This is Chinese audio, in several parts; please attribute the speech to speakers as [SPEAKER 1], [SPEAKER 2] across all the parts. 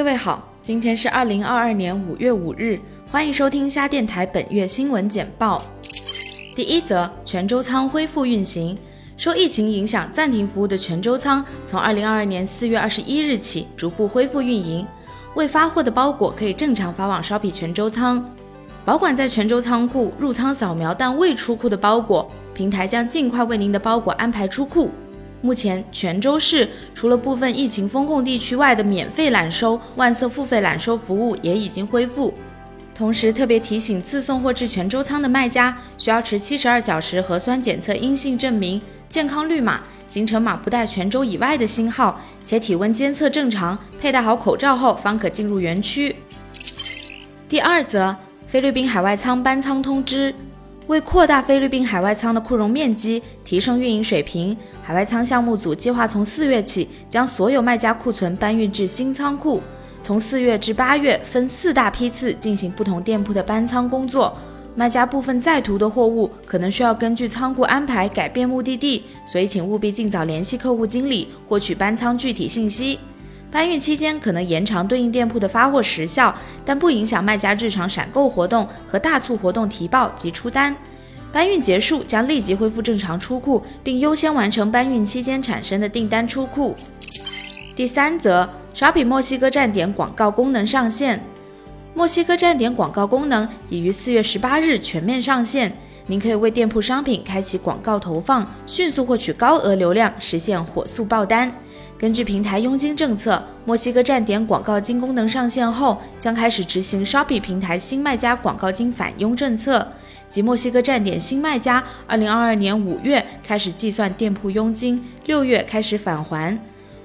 [SPEAKER 1] 各位好，今天是二零二二年五月五日，欢迎收听虾电台本月新闻简报。第一则，泉州仓恢复运行。受疫情影响暂停服务的泉州仓，从二零二二年四月二十一日起逐步恢复运营。未发货的包裹可以正常发往 Shopee 泉州仓。保管在泉州仓库入仓扫描但未出库的包裹，平台将尽快为您的包裹安排出库。目前，泉州市除了部分疫情封控地区外的免费揽收、万色付费揽收服务也已经恢复。同时，特别提醒自送货至泉州仓的卖家，需要持七十二小时核酸检测阴性证明、健康绿码、行程码不带泉州以外的星号，且体温监测正常、佩戴好口罩后方可进入园区。第二则，菲律宾海外仓搬仓通知。为扩大菲律宾海外仓的库容面积，提升运营水平，海外仓项目组计划从四月起将所有卖家库存搬运至新仓库。从四月至八月，分四大批次进行不同店铺的搬仓工作。卖家部分在途的货物可能需要根据仓库安排改变目的地，所以请务必尽早联系客户经理获取搬仓具体信息。搬运期间可能延长对应店铺的发货时效，但不影响卖家日常闪购活动和大促活动提报及出单。搬运结束将立即恢复正常出库，并优先完成搬运期间产生的订单出库。第三则，Shopee 墨西哥站点广告功能上线。墨西哥站点广告功能已于四月十八日全面上线，您可以为店铺商品开启广告投放，迅速获取高额流量，实现火速爆单。根据平台佣金政策，墨西哥站点广告金功能上线后，将开始执行 Shopee 平台新卖家广告金返佣政策，即墨西哥站点新卖家，二零二二年五月开始计算店铺佣金，六月开始返还。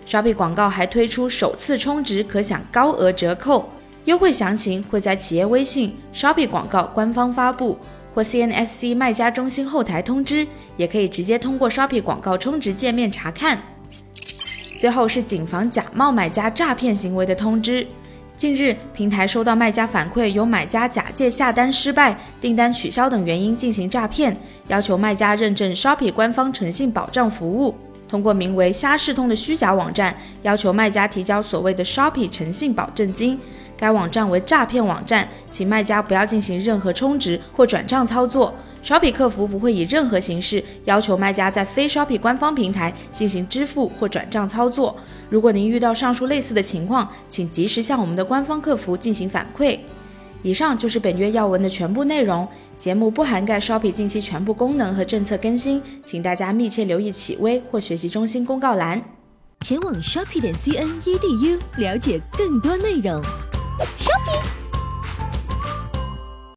[SPEAKER 1] Shopee 广告还推出首次充值可享高额折扣，优惠详情会在企业微信 Shopee 广告官方发布或 CNSC 卖家中心后台通知，也可以直接通过 Shopee 广告充值界面查看。最后是谨防假冒买家诈骗行为的通知。近日，平台收到卖家反馈，有买家假借下单失败、订单取消等原因进行诈骗，要求卖家认证 Shopee 官方诚信保障服务，通过名为“虾视通”的虚假网站，要求卖家提交所谓的 Shopee 诚信保证金。该网站为诈骗网站，请卖家不要进行任何充值或转账操作。Shopee 客服不会以任何形式要求卖家在非 Shopee 官方平台进行支付或转账操作。如果您遇到上述类似的情况，请及时向我们的官方客服进行反馈。以上就是本月要闻的全部内容。节目不涵盖 Shopee 近期全部功能和政策更新，请大家密切留意企微或学习中心公告栏。
[SPEAKER 2] 前往 Shopee 点 cn edu 了解更多内容。